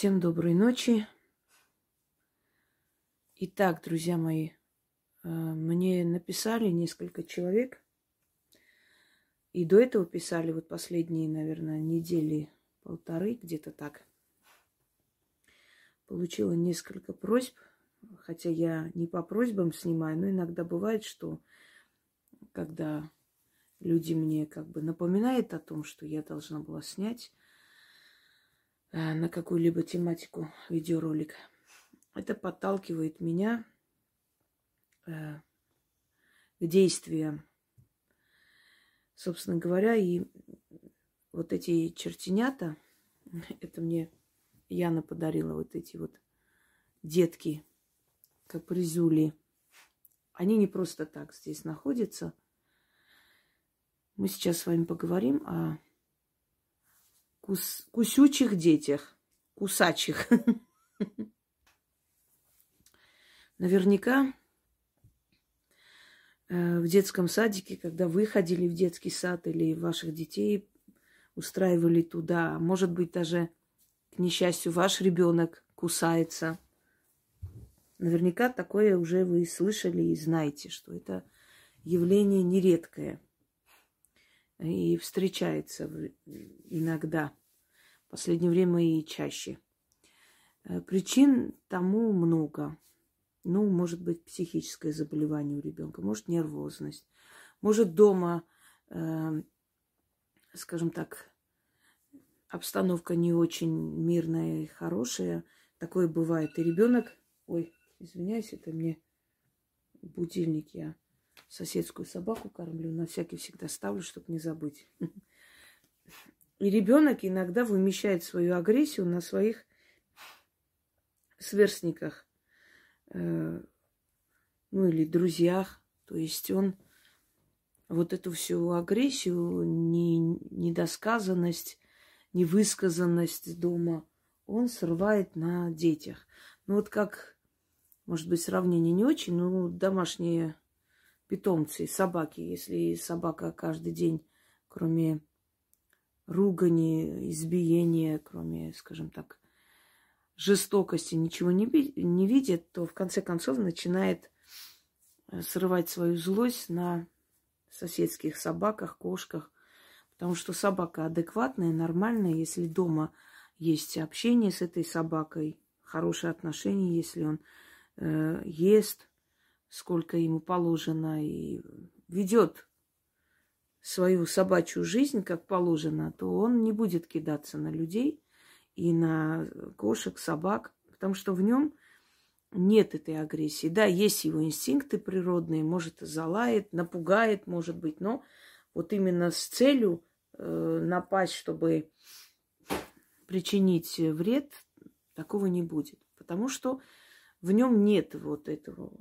Всем доброй ночи. Итак, друзья мои, э, мне написали несколько человек, и до этого писали вот последние, наверное, недели полторы, где-то так. Получила несколько просьб, хотя я не по просьбам снимаю, но иногда бывает, что когда люди мне как бы напоминают о том, что я должна была снять на какую-либо тематику видеоролик. Это подталкивает меня э, к действиям. Собственно говоря, и вот эти чертенята, это мне Яна подарила вот эти вот детки, капризули. Они не просто так здесь находятся. Мы сейчас с вами поговорим о кус, кусючих детях, кусачих. Наверняка э, в детском садике, когда вы ходили в детский сад или ваших детей устраивали туда, может быть, даже, к несчастью, ваш ребенок кусается. Наверняка такое уже вы слышали и знаете, что это явление нередкое и встречается иногда. В последнее время и чаще. Э, причин тому много. Ну, может быть, психическое заболевание у ребенка, может, нервозность, может, дома, э, скажем так, обстановка не очень мирная и хорошая. Такое бывает. И ребенок, ой, извиняюсь, это мне будильник, я соседскую собаку кормлю, на всякий всегда ставлю, чтобы не забыть. И ребенок иногда вымещает свою агрессию на своих сверстниках, э, ну или друзьях. То есть он вот эту всю агрессию, не, недосказанность, невысказанность дома, он срывает на детях. Ну вот как, может быть, сравнение не очень, но домашние питомцы, собаки. Если собака каждый день, кроме ругани, избиения, кроме, скажем так, жестокости, ничего не, не видит, то в конце концов начинает э, срывать свою злость на соседских собаках, кошках. Потому что собака адекватная, нормальная, если дома есть общение с этой собакой, хорошие отношения, если он э, ест, сколько ему положено, и ведет свою собачью жизнь, как положено, то он не будет кидаться на людей и на кошек, собак, потому что в нем нет этой агрессии. Да, есть его инстинкты природные, может, залает, напугает, может быть, но вот именно с целью э, напасть, чтобы причинить вред, такого не будет. Потому что в нем нет вот этого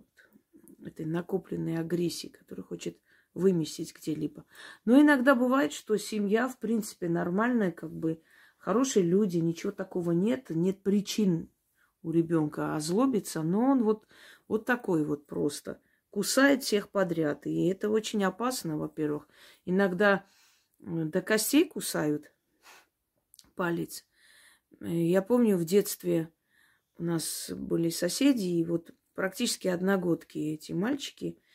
этой накопленной агрессии, которая хочет выместить где-либо. Но иногда бывает, что семья, в принципе, нормальная, как бы хорошие люди, ничего такого нет, нет причин у ребенка озлобиться, но он вот, вот такой вот просто кусает всех подряд. И это очень опасно, во-первых. Иногда до костей кусают палец. Я помню, в детстве у нас были соседи, и вот практически одногодки эти мальчики –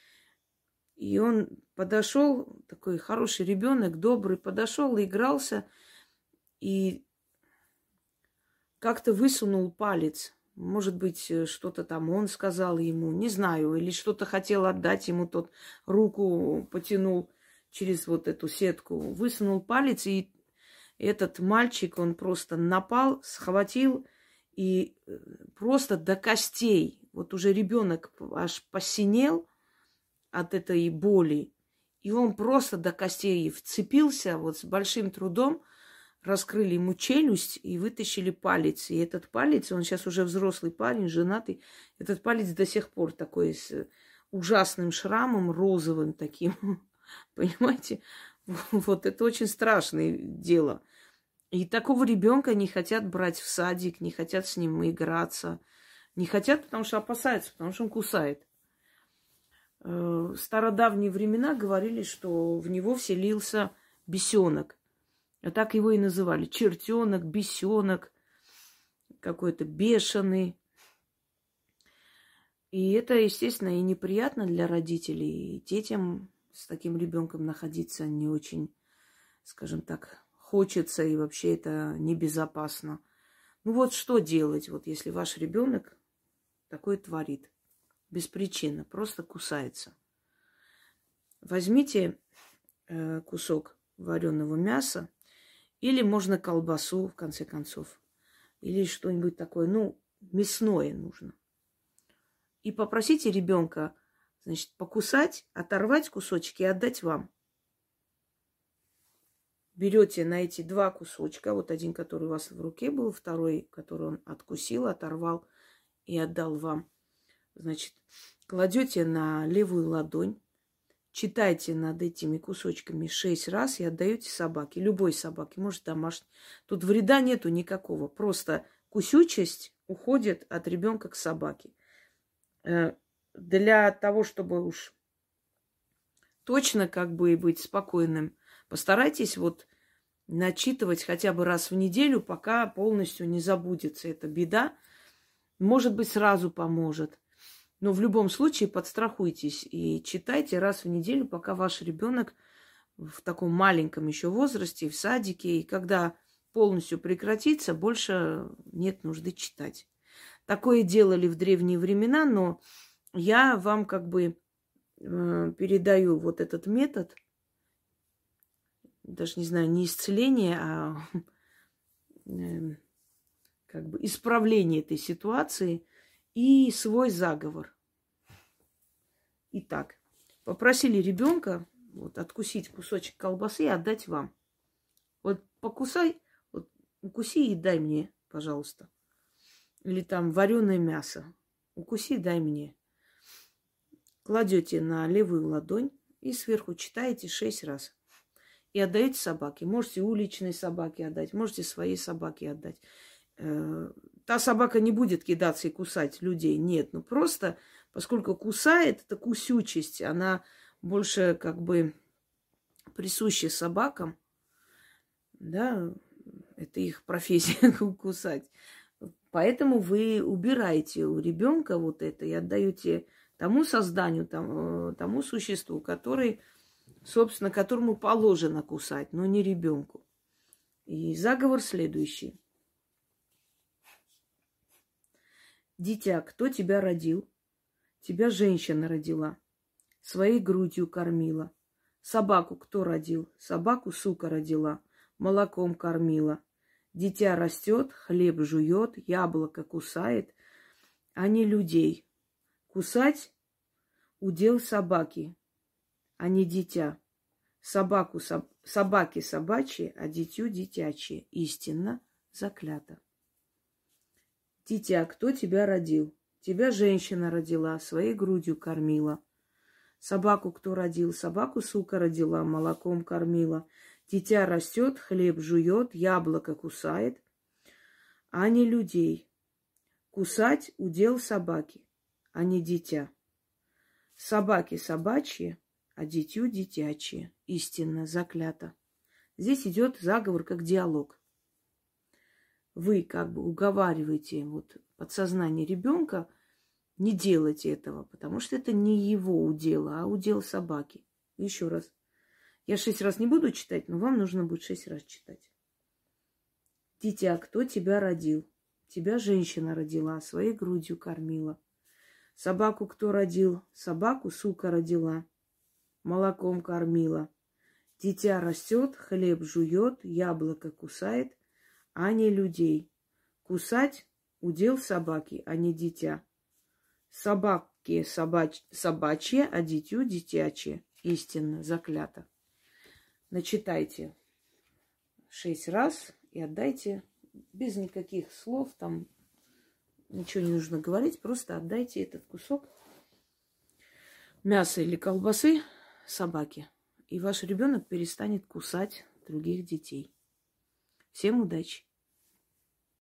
и он подошел, такой хороший ребенок, добрый, подошел, игрался и как-то высунул палец. Может быть, что-то там он сказал ему, не знаю, или что-то хотел отдать ему, тот руку потянул через вот эту сетку, высунул палец, и этот мальчик, он просто напал, схватил и э, просто до костей. Вот уже ребенок аж посинел – от этой боли. И он просто до костей вцепился, вот с большим трудом раскрыли ему челюсть и вытащили палец. И этот палец, он сейчас уже взрослый парень, женатый, этот палец до сих пор такой с ужасным шрамом, розовым таким. Понимаете? Вот это очень страшное дело. И такого ребенка не хотят брать в садик, не хотят с ним играться. Не хотят, потому что опасаются, потому что он кусает. Э, в стародавние времена говорили, что в него вселился бесенок. А так его и называли. Чертенок, бесенок. какой-то бешеный. И это, естественно, и неприятно для родителей. И детям с таким ребенком находиться не очень, скажем так, хочется, и вообще это небезопасно. Ну вот что делать, вот если ваш ребенок такое творит? Без причины, просто кусается. Возьмите э, кусок вареного мяса, или можно колбасу, в конце концов, или что-нибудь такое, ну, мясное нужно. И попросите ребенка, значит, покусать, оторвать кусочки и отдать вам. Берете на эти два кусочка, вот один, который у вас в руке был, второй, который он откусил, оторвал и отдал вам. Значит, кладете на левую ладонь, читайте над этими кусочками шесть раз и отдаете собаке, любой собаке, может домашней. Тут вреда нету никакого, просто кусючесть уходит от ребенка к собаке. Э, для того, чтобы уж точно как бы быть спокойным, постарайтесь вот начитывать хотя бы раз в неделю, пока полностью не забудется эта беда. Может быть, сразу поможет. Но в любом случае подстрахуйтесь и читайте раз в неделю, пока ваш ребенок в таком маленьком еще возрасте, в садике, и когда полностью прекратится, больше нет нужды читать. Такое делали в древние времена, но я вам как бы э, передаю вот этот метод, даже не знаю, не исцеление, а э, как бы исправление этой ситуации и свой заговор. Итак, попросили ребенка вот, откусить кусочек колбасы и отдать вам. Вот покусай, вот, укуси и дай мне, пожалуйста. Или там вареное мясо. Укуси, дай мне. Кладете на левую ладонь и сверху читаете шесть раз. И отдаете собаке. Можете уличной собаке отдать, можете своей собаке отдать. Э, та собака не будет кидаться и кусать людей. Нет, ну просто Поскольку кусает, это кусючесть, она больше как бы присуща собакам, да, это их профессия кусать. Поэтому вы убираете у ребенка вот это и отдаете тому созданию, тому, тому существу, который, собственно, которому положено кусать, но не ребенку. И заговор следующий. Дитя, кто тебя родил? Тебя женщина родила, своей грудью кормила. Собаку кто родил? Собаку сука родила, молоком кормила. Дитя растет, хлеб жует, яблоко кусает, а не людей. Кусать – удел собаки, а не дитя. Собаку соб... собаки собачьи, а дитю дитячие. Истинно заклято. Дитя, кто тебя родил? Тебя женщина родила, своей грудью кормила. Собаку кто родил? Собаку сука родила, молоком кормила. Дитя растет, хлеб жует, яблоко кусает, а не людей. Кусать удел собаки, а не дитя. Собаки собачьи, а дитю дитячие. Истинно заклято. Здесь идет заговор как диалог. Вы как бы уговариваете вот подсознание ребенка не делать этого, потому что это не его удел, а удел собаки. Еще раз. Я шесть раз не буду читать, но вам нужно будет шесть раз читать. Дитя, кто тебя родил? Тебя женщина родила, своей грудью кормила. Собаку кто родил? Собаку сука родила, молоком кормила. Дитя растет, хлеб жует, яблоко кусает, а не людей. Кусать удел собаки, а не дитя. Собаки собач... собачье, а дитю дитячее. Истинно, заклято. Начитайте шесть раз и отдайте без никаких слов, там ничего не нужно говорить, просто отдайте этот кусок мяса или колбасы собаке. И ваш ребенок перестанет кусать других детей. Всем удачи!